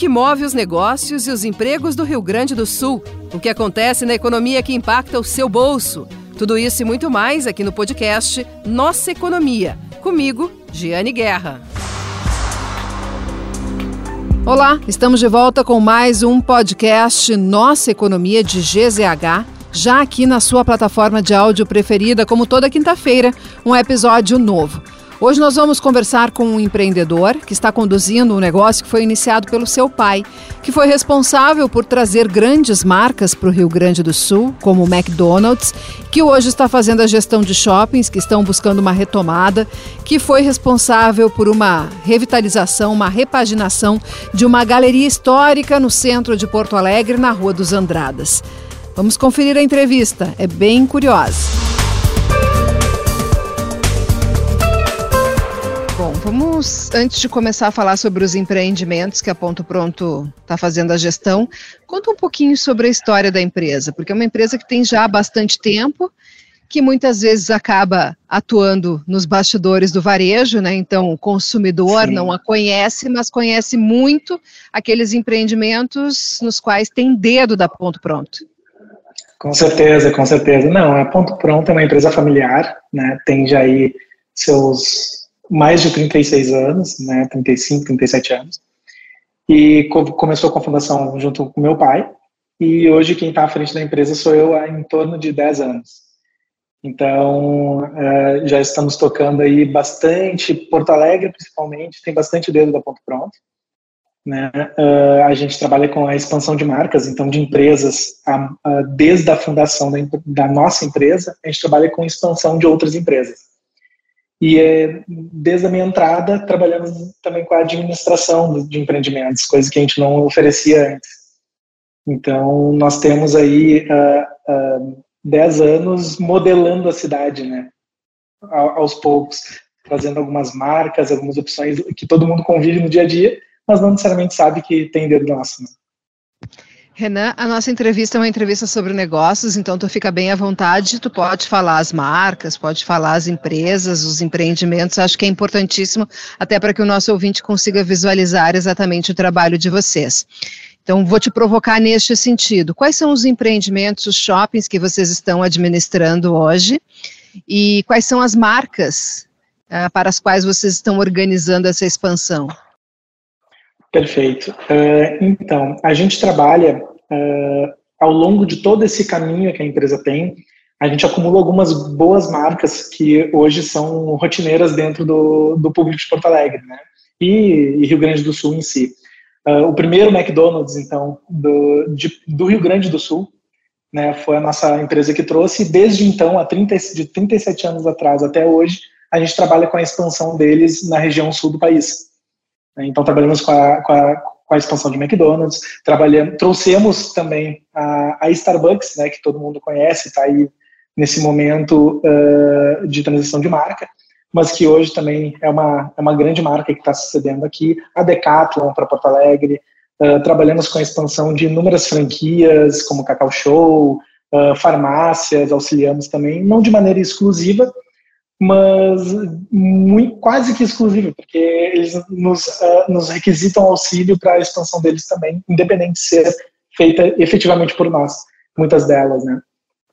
que move os negócios e os empregos do Rio Grande do Sul, o que acontece na economia que impacta o seu bolso. Tudo isso e muito mais aqui no podcast Nossa Economia. Comigo, Giane Guerra. Olá, estamos de volta com mais um podcast Nossa Economia de GZH, já aqui na sua plataforma de áudio preferida, como toda quinta-feira, um episódio novo. Hoje nós vamos conversar com um empreendedor que está conduzindo um negócio que foi iniciado pelo seu pai, que foi responsável por trazer grandes marcas para o Rio Grande do Sul, como o McDonald's, que hoje está fazendo a gestão de shoppings que estão buscando uma retomada, que foi responsável por uma revitalização, uma repaginação de uma galeria histórica no centro de Porto Alegre, na Rua dos Andradas. Vamos conferir a entrevista, é bem curiosa. Vamos, antes de começar a falar sobre os empreendimentos que a Ponto Pronto está fazendo a gestão, conta um pouquinho sobre a história da empresa, porque é uma empresa que tem já bastante tempo, que muitas vezes acaba atuando nos bastidores do varejo, né? Então, o consumidor Sim. não a conhece, mas conhece muito aqueles empreendimentos nos quais tem dedo da Ponto Pronto. Com certeza, com certeza. Não, a Ponto Pronto é uma empresa familiar, né? Tem já aí seus mais de 36 anos, né, 35, 37 anos, e co começou com a fundação junto com meu pai, e hoje quem está à frente da empresa sou eu há em torno de 10 anos. Então, uh, já estamos tocando aí bastante, Porto Alegre principalmente, tem bastante dedo da Ponto Pronto. Né? Uh, a gente trabalha com a expansão de marcas, então de empresas, a, a, desde a fundação da, da nossa empresa, a gente trabalha com expansão de outras empresas. E é, desde a minha entrada, trabalhamos também com a administração de empreendimentos, coisa que a gente não oferecia antes. Então, nós temos aí uh, uh, 10 anos modelando a cidade, né? A, aos poucos, trazendo algumas marcas, algumas opções que todo mundo convive no dia a dia, mas não necessariamente sabe que tem dedo nosso. Né? Renan, a nossa entrevista é uma entrevista sobre negócios, então tu fica bem à vontade, tu pode falar as marcas, pode falar as empresas, os empreendimentos, acho que é importantíssimo até para que o nosso ouvinte consiga visualizar exatamente o trabalho de vocês. Então, vou te provocar neste sentido. Quais são os empreendimentos, os shoppings que vocês estão administrando hoje e quais são as marcas uh, para as quais vocês estão organizando essa expansão? Perfeito. Uh, então, a gente trabalha uh, ao longo de todo esse caminho que a empresa tem, a gente acumula algumas boas marcas que hoje são rotineiras dentro do, do público de Porto Alegre, né? E, e Rio Grande do Sul em si. Uh, o primeiro McDonald's, então, do, de, do Rio Grande do Sul, né, foi a nossa empresa que trouxe, e desde então, há 30, de 37 anos atrás até hoje, a gente trabalha com a expansão deles na região sul do país. Então, trabalhamos com a, com a, com a expansão de McDonald's, trabalhamos, trouxemos também a, a Starbucks, né, que todo mundo conhece, está aí nesse momento uh, de transição de marca, mas que hoje também é uma, é uma grande marca que está sucedendo aqui, a Decathlon para Porto Alegre, uh, trabalhamos com a expansão de inúmeras franquias, como Cacau Show, uh, farmácias, auxiliamos também, não de maneira exclusiva, mas muito, quase que exclusivo, porque eles nos, uh, nos requisitam auxílio para a expansão deles também, independente de ser feita efetivamente por nós, muitas delas, né?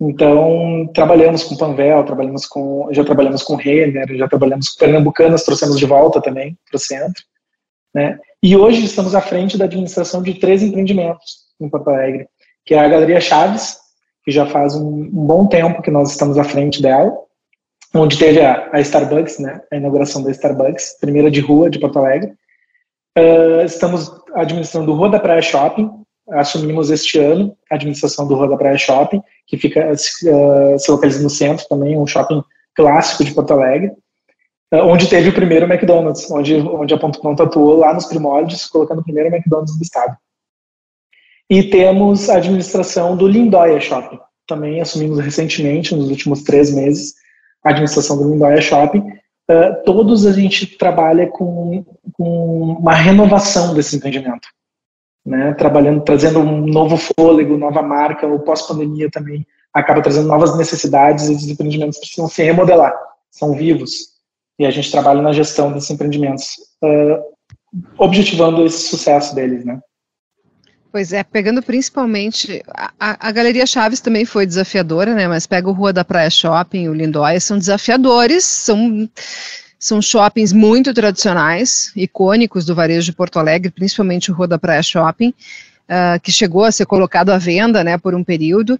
Então, trabalhamos com Panvel, trabalhamos com, já trabalhamos com Renner, já trabalhamos com Pernambucanas, trouxemos de volta também para o centro, né? E hoje estamos à frente da administração de três empreendimentos em Porto Alegre, que é a Galeria Chaves, que já faz um, um bom tempo que nós estamos à frente dela, onde teve a, a, Starbucks, né, a inauguração da Starbucks, primeira de rua de Porto Alegre. Uh, estamos administrando o Rua da Praia Shopping, assumimos este ano a administração do Rua da Praia Shopping, que fica uh, se localiza no centro também, um shopping clássico de Porto Alegre, uh, onde teve o primeiro McDonald's, onde, onde a Ponto Pronto atuou lá nos primórdios, colocando o primeiro McDonald's do estado. E temos a administração do Lindóia Shopping, também assumimos recentemente, nos últimos três meses, administração do Lindóia Shopping, uh, todos a gente trabalha com, com uma renovação desse empreendimento. Né, trabalhando, trazendo um novo fôlego, nova marca, o pós-pandemia também acaba trazendo novas necessidades e os empreendimentos precisam se remodelar, são vivos, e a gente trabalha na gestão desses empreendimentos, uh, objetivando esse sucesso deles, né. Pois é, pegando principalmente. A, a, Galeria Chaves também foi desafiadora, né? Mas pega o Rua da Praia Shopping, o Lindóia, são desafiadores, são, são shoppings muito tradicionais, icônicos do varejo de Porto Alegre, principalmente o Rua da Praia Shopping, uh, que chegou a ser colocado à venda, né, por um período,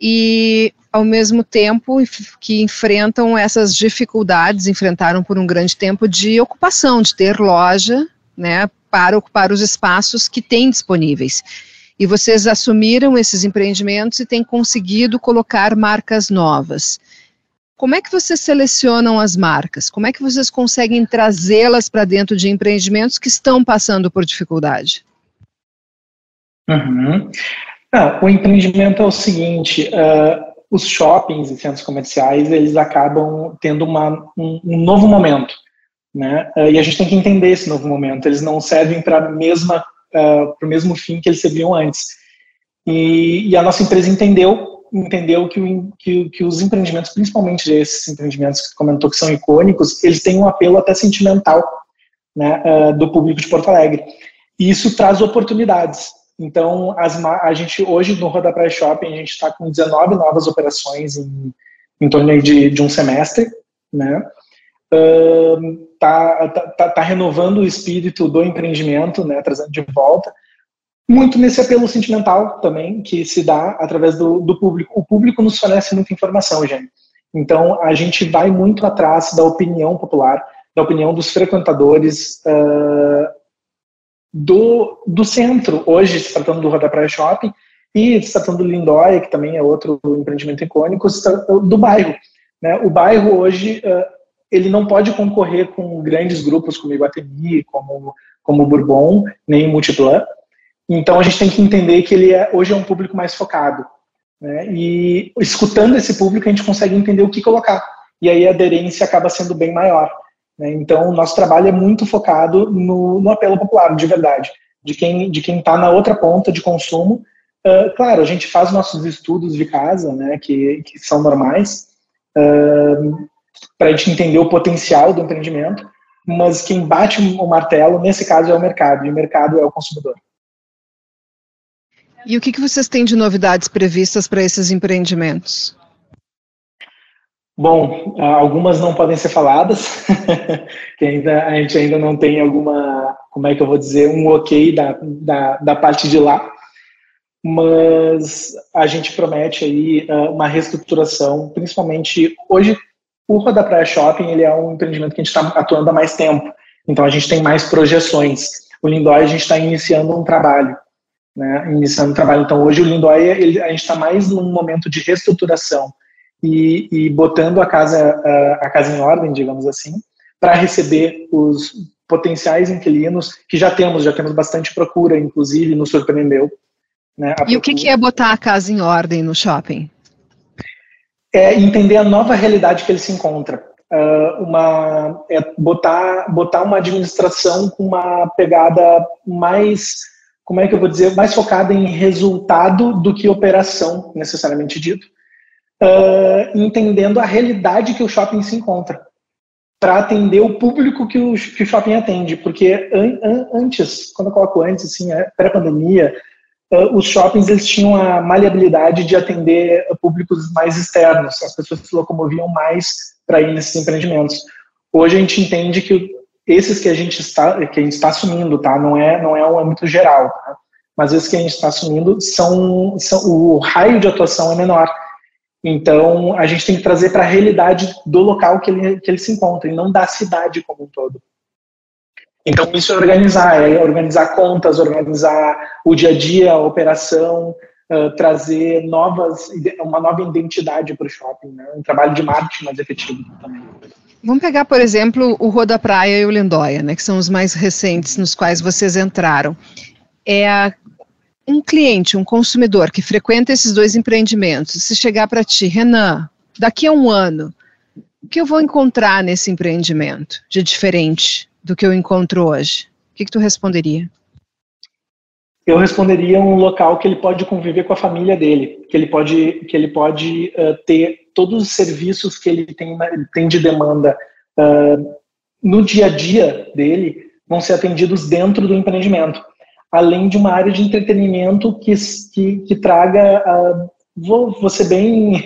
e ao mesmo tempo que enfrentam essas dificuldades, enfrentaram por um grande tempo de ocupação, de ter loja, né, para ocupar os espaços que têm disponíveis. E vocês assumiram esses empreendimentos e têm conseguido colocar marcas novas. Como é que vocês selecionam as marcas? Como é que vocês conseguem trazê-las para dentro de empreendimentos que estão passando por dificuldade? Uhum. Ah, o empreendimento é o seguinte: uh, os shoppings e centros comerciais eles acabam tendo uma, um, um novo momento né? Uh, e a gente tem que entender esse novo momento. Eles não servem para mesma uh, para o mesmo fim que eles serviam antes. E, e, a nossa empresa entendeu entendeu que, o, que, que, os empreendimentos, principalmente esses empreendimentos que comentou que são icônicos, eles têm um apelo até sentimental né, uh, do público de Porto Alegre. E isso traz oportunidades. Então, as, a gente hoje no Roda Praia Shopping a gente está com 19 novas operações em, em torno de, de um semestre, né? Está tá, tá, tá, renovando o espírito do empreendimento, né, trazendo de volta, muito nesse apelo sentimental também, que se dá através do, do público. O público nos fornece muita informação, gente. Então, a gente vai muito atrás da opinião popular, da opinião dos frequentadores uh, do, do centro. Hoje, se tratando do Roda Praia Shopping, e se tratando do Lindóia, que também é outro empreendimento icônico, do bairro. Né? O bairro hoje uh, ele não pode concorrer com grandes grupos como Iguatemi, como, como Bourbon, nem Multiplan. Então a gente tem que entender que ele é, hoje é um público mais focado. Né? E escutando esse público, a gente consegue entender o que colocar. E aí a aderência acaba sendo bem maior. Né? Então o nosso trabalho é muito focado no, no apelo popular, de verdade. De quem de quem está na outra ponta de consumo. Uh, claro, a gente faz nossos estudos de casa, né, que, que são normais. Uh, para a gente entender o potencial do empreendimento, mas quem bate o martelo, nesse caso, é o mercado, e o mercado é o consumidor. E o que, que vocês têm de novidades previstas para esses empreendimentos? Bom, algumas não podem ser faladas, que ainda, a gente ainda não tem alguma, como é que eu vou dizer, um ok da, da, da parte de lá, mas a gente promete aí uma reestruturação, principalmente hoje o Roda Praia Shopping ele é um empreendimento que a gente está atuando há mais tempo, então a gente tem mais projeções. O Lindóia a gente está iniciando um trabalho, né? Iniciando um trabalho. Então hoje o Lindóia ele, a gente está mais num momento de reestruturação e, e botando a casa a, a casa em ordem, digamos assim, para receber os potenciais inquilinos que já temos, já temos bastante procura, inclusive nos surpreendeu. Né, e o que, que é botar a casa em ordem no shopping? É entender a nova realidade que ele se encontra. Uh, uma, é botar, botar uma administração com uma pegada mais, como é que eu vou dizer, mais focada em resultado do que operação, necessariamente dito. Uh, entendendo a realidade que o shopping se encontra, para atender o público que o, que o shopping atende. Porque an, an, antes, quando eu coloco antes, assim, é pré-pandemia, os shoppings eles tinham a maleabilidade de atender públicos mais externos, as pessoas se locomoviam mais para ir nesses empreendimentos. Hoje a gente entende que esses que a gente está que a gente está assumindo, tá, não é não é um âmbito geral, tá? mas esses que a gente está assumindo são, são o raio de atuação é menor. Então a gente tem que trazer para a realidade do local que ele que ele se encontra e não da cidade como um todo. Então, isso é organizar, é organizar contas, organizar o dia a dia, a operação, uh, trazer novas, uma nova identidade para o shopping, né? um trabalho de marketing mais efetivo também. Vamos pegar, por exemplo, o Rua da Praia e o Lindóia, né, que são os mais recentes nos quais vocês entraram. É a, um cliente, um consumidor que frequenta esses dois empreendimentos, se chegar para ti, Renan, daqui a um ano, o que eu vou encontrar nesse empreendimento de diferente? Do que eu encontro hoje? O que, que tu responderia? Eu responderia um local que ele pode conviver com a família dele, que ele pode, que ele pode uh, ter todos os serviços que ele tem, tem de demanda uh, no dia a dia dele vão ser atendidos dentro do empreendimento. além de uma área de entretenimento que, que, que traga, uh, vou, vou ser bem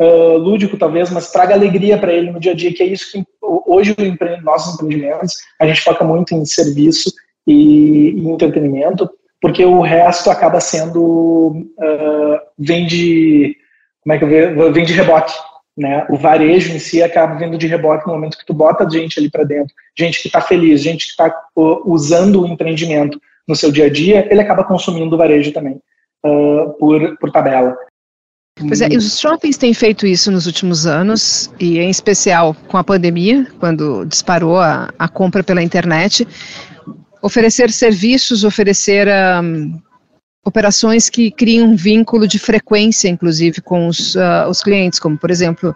uh, lúdico talvez, mas traga alegria para ele no dia a dia, que é isso que hoje empre nossos empreendimentos, a gente foca muito em serviço e, e entretenimento, porque o resto acaba sendo, uh, como é que eu vejo, vem de reboque, né? O varejo em si acaba vindo de reboque no momento que tu bota gente ali para dentro, gente que está feliz, gente que está usando o empreendimento no seu dia a dia, ele acaba consumindo o varejo também, uh, por, por tabela. Pois é, os shoppings têm feito isso nos últimos anos, e em especial com a pandemia, quando disparou a, a compra pela internet. Oferecer serviços, oferecer um, operações que criam um vínculo de frequência, inclusive, com os, uh, os clientes, como, por exemplo,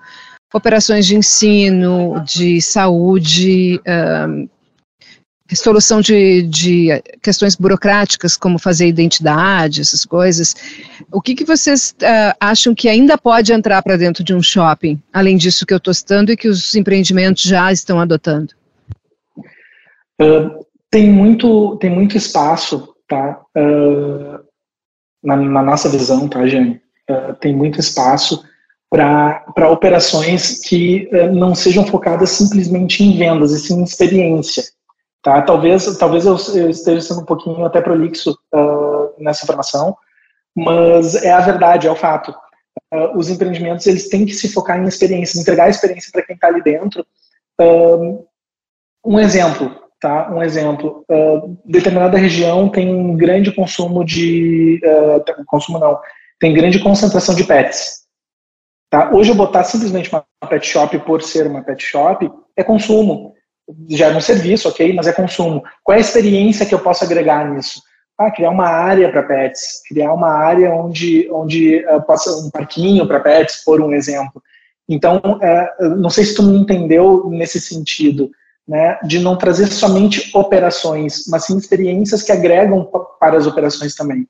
operações de ensino, de saúde, uh, resolução de, de, questões burocráticas, como fazer identidade, essas coisas. O que, que vocês uh, acham que ainda pode entrar para dentro de um shopping, além disso que eu estou citando e que os empreendimentos já estão adotando? Uh, tem, muito, tem muito espaço, tá? Uh, na, na, nossa visão, tá, Jane? tem muito espaço para operações que não sejam focadas simplesmente em vendas, e sim em experiência. Tá? Talvez, talvez eu, esteja sendo um pouquinho até prolixo uh, nessa informação, mas é a verdade, é o fato. Uh, os empreendimentos eles têm que se focar em experiências, entregar a experiência para quem está ali dentro. Uh, um exemplo, tá? Um exemplo. determinada região tem um grande consumo de consumo não, tem grande concentração de pets. Tá? Hoje eu botar simplesmente uma pet shop por ser uma pet shop é consumo gera um serviço, ok, mas é consumo. Qual é a experiência que eu posso agregar nisso? Ah, criar uma área para pets, criar uma área onde, onde uh, possa um parquinho para pets, por um exemplo. Então, uh, não sei se tu me entendeu nesse sentido, né, de não trazer somente operações, mas sim experiências que agregam para as operações também.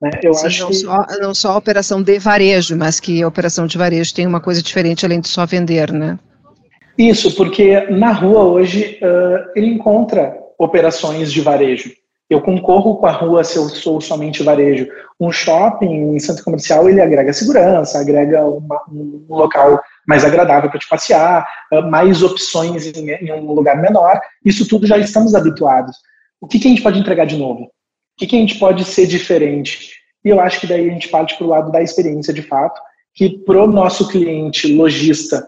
Né? Eu sim, acho não, que... só, não só a operação de varejo, mas que a operação de varejo tem uma coisa diferente além de só vender, né? Isso, porque na rua hoje uh, ele encontra operações de varejo. Eu concorro com a rua se eu sou somente varejo. Um shopping, um centro comercial, ele agrega segurança, agrega uma, um local mais agradável para te passear, uh, mais opções em, em, um lugar menor. Isso tudo já estamos habituados. O que, que a gente pode entregar de novo? O que, que a gente pode ser diferente? E eu acho que daí a gente parte para o lado da experiência de fato, que para o nosso cliente lojista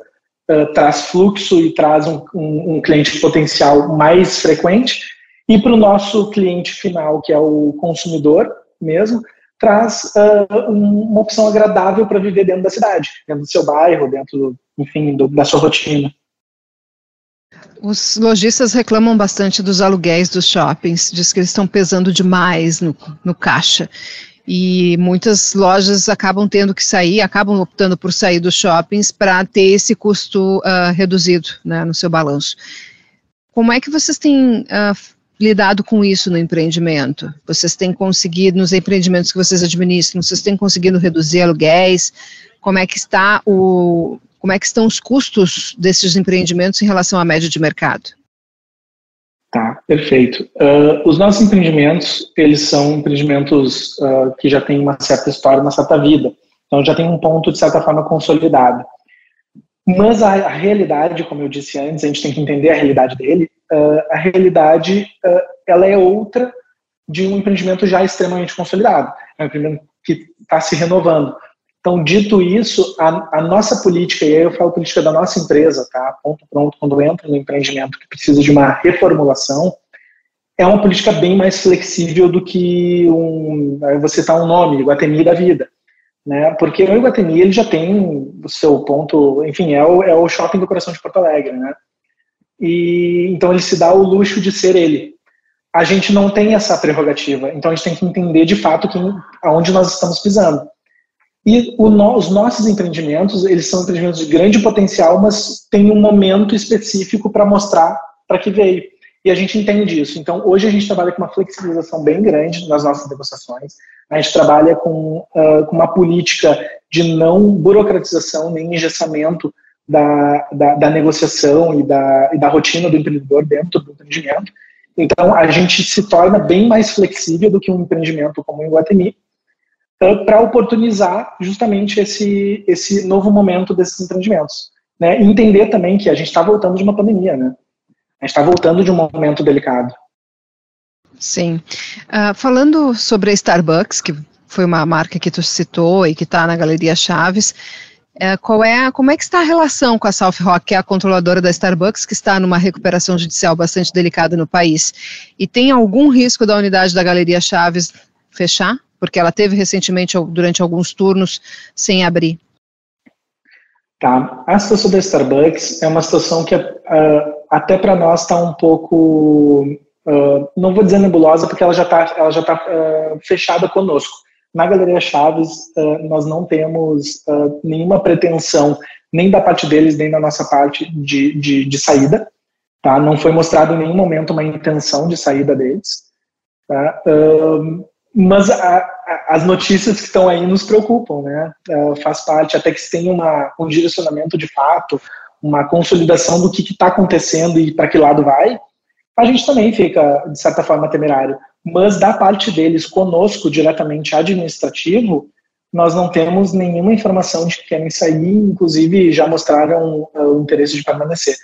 uh, traz fluxo e traz um, um, um cliente potencial mais frequente, e para o nosso cliente final, que é o consumidor mesmo, traz uh, uma opção agradável para viver dentro da cidade, dentro do seu bairro, dentro, enfim, do, da sua rotina. Os lojistas reclamam bastante dos aluguéis dos shoppings, diz que eles estão pesando demais no, no caixa e muitas lojas acabam tendo que sair, acabam optando por sair dos shoppings para ter esse custo uh, reduzido né, no seu balanço. Como é que vocês têm uh, lidado com isso no empreendimento? Vocês têm conseguido, nos empreendimentos que vocês administram, vocês têm conseguido reduzir aluguéis? Como é que está o, como é que estão os custos desses empreendimentos em relação à média de mercado? Tá, perfeito. Uh, os nossos empreendimentos, eles são empreendimentos uh, que já têm uma certa história, uma certa vida. Então já tem um ponto, de certa forma, consolidado. Mas a, a realidade, como eu disse antes, a gente tem que entender a realidade dele. Uh, a realidade, ela é outra de um empreendimento já extremamente consolidado. É um empreendimento que está se renovando. Então, dito isso, a, a, nossa política, e aí eu falo política da nossa empresa, tá? Ponto pronto, quando entra no empreendimento que precisa de uma reformulação, é uma política bem mais flexível do que um, você citar um nome, Iguatemi da vida. Né? Porque o Iguatemi ele já tem o seu ponto, enfim, é o, é o shopping do coração de Porto Alegre, né? E então ele se dá o luxo de ser ele. A gente não tem essa prerrogativa, então a gente tem que entender de fato quem, aonde nós estamos pisando. E no, os nossos empreendimentos, eles são empreendimentos de grande potencial, mas tem um momento específico para mostrar para que veio. E a gente entende isso. Então, hoje a gente trabalha com uma flexibilização bem grande nas nossas negociações. A gente trabalha com, uh, com uma política de não burocratização nem engessamento da, da, da negociação e da, e da rotina do empreendedor dentro do empreendimento. Então, a gente se torna bem mais flexível do que um empreendimento como o Iguatemi, para oportunizar justamente esse, esse novo momento desses empreendimentos. Né? E entender também que a gente está voltando de uma pandemia, né? A gente está voltando de um momento delicado. Sim. Uh, falando sobre a Starbucks, que foi uma marca que tu citou e que está na Galeria Chaves, uh, qual é, como é que está a relação com a South Rock, que é a controladora da Starbucks, que está numa recuperação judicial bastante delicada no país? E tem algum risco da unidade da Galeria Chaves fechar? Porque ela teve recentemente, durante alguns turnos, sem abrir. Tá. A situação da Starbucks é uma situação que uh, até para nós está um pouco Uh, não vou dizer nebulosa porque ela já está ela já tá uh, fechada conosco. Na Galeria Chaves nós não temos nenhuma pretensão nem da parte deles nem da nossa parte de, de, de, saída, tá? Não foi mostrado em nenhum momento uma intenção de saída deles, tá? Mas a, a, as notícias que estão aí nos preocupam, né? faz parte até que se tenha uma, um direcionamento de fato, uma consolidação do que está acontecendo e para que lado vai a gente também fica, de certa forma, temerário. Mas da parte deles, conosco, diretamente administrativo, nós não temos nenhuma informação de que querem sair, inclusive já mostraram uh, o interesse de permanecer.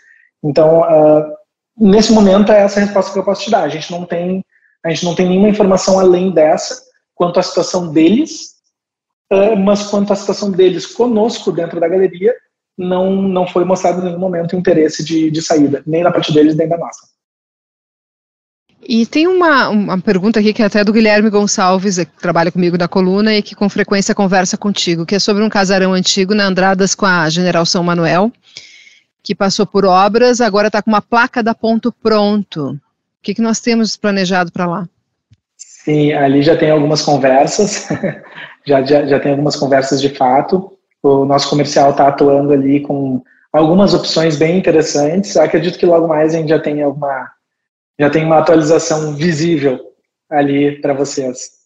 Então, uh, nesse momento, é essa a resposta que eu posso te dar. A gente não tem, a gente não tem nenhuma informação além dessa quanto à situação deles, uh, mas quanto à situação deles conosco dentro da galeria, não, não foi mostrado em nenhum momento interesse de, de saída, nem da parte deles, nem da nossa. E tem uma, uma pergunta aqui que é até do Guilherme Gonçalves, que trabalha comigo na coluna e que com frequência conversa contigo, que é sobre um casarão antigo na Andradas com a General São Manuel, que passou por obras, agora está com uma placa da ponto pronto. O que, que nós temos planejado para lá? Sim, ali já tem algumas conversas, já, já, já tem algumas conversas de fato. O nosso comercial está atuando ali com algumas opções bem interessantes. Acredito que logo mais a gente já tenha alguma já tem uma atualização visível ali para vocês.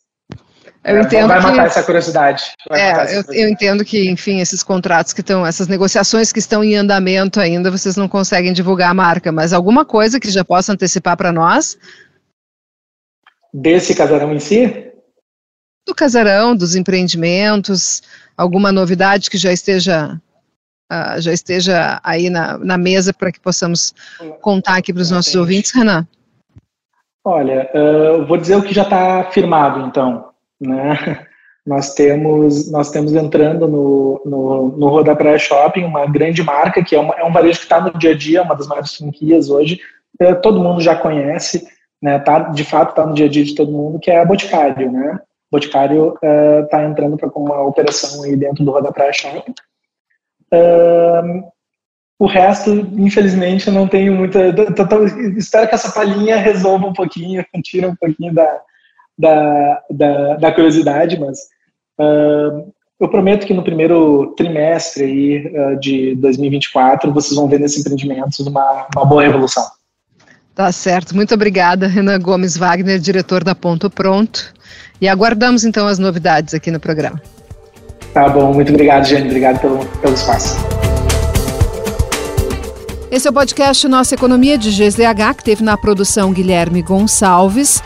Eu entendo vai matar que, essa curiosidade. É, essa eu, curiosidade. eu, entendo que, enfim, esses contratos que estão, essas negociações que estão em andamento ainda, vocês não conseguem divulgar a marca, mas alguma coisa que já possa antecipar para nós? Desse casarão em si? Do casarão, dos empreendimentos, alguma novidade que já esteja uh, já esteja aí na, na mesa para que possamos contar aqui para os nossos ouvintes, Renan? Olha, uh, vou dizer o que já está firmado, então. Né? Nós temos, nós temos entrando no, no, no Roda Praia Shopping, uma grande marca, que é, uma, é um varejo que está no dia a dia, uma das maiores franquias hoje, uh, todo mundo já conhece, né, tá, de fato está no dia a dia de todo mundo, que é a Boticário. Né? Boticário está uh, entrando para uma operação aí dentro do Roda Praia Shopping. Uh, o resto, infelizmente, eu não tenho muita. Tô, tô, espero que essa palhinha resolva um pouquinho, tire um pouquinho da, da, da, da curiosidade, mas uh, eu prometo que no primeiro trimestre aí, uh, de 2024 vocês vão ver nesses empreendimentos uma, uma boa evolução. Tá certo. Muito obrigada, Renan Gomes Wagner, diretor da Ponto Pronto. E aguardamos então as novidades aqui no programa. Tá bom, muito obrigado, Jane. Obrigado pelo, pelo espaço. Esse é o podcast Nossa Economia de GZH, que teve na produção Guilherme Gonçalves.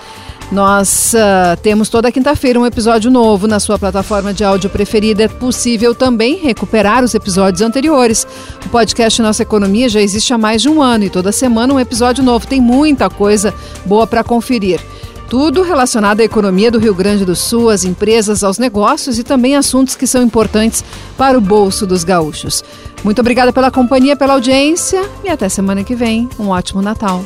Nós uh, temos toda quinta-feira um episódio novo na sua plataforma de áudio preferida. É possível também recuperar os episódios anteriores. O podcast Nossa Economia já existe há mais de um ano e toda semana um episódio novo. Tem muita coisa boa para conferir. Tudo relacionado à economia do Rio Grande do Sul, às empresas, aos negócios e também assuntos que são importantes para o bolso dos gaúchos. Muito obrigada pela companhia, pela audiência e até semana que vem. Um ótimo Natal.